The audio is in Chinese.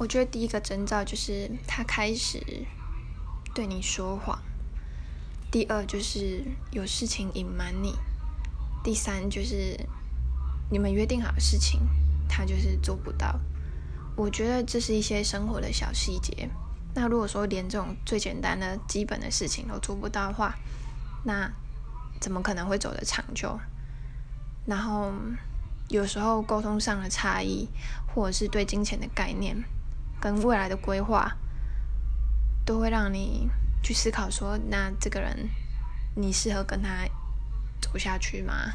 我觉得第一个征兆就是他开始对你说谎，第二就是有事情隐瞒你，第三就是你们约定好的事情他就是做不到。我觉得这是一些生活的小细节。那如果说连这种最简单的基本的事情都做不到的话，那怎么可能会走得长久？然后有时候沟通上的差异，或者是对金钱的概念。跟未来的规划，都会让你去思考说，那这个人，你适合跟他走下去吗？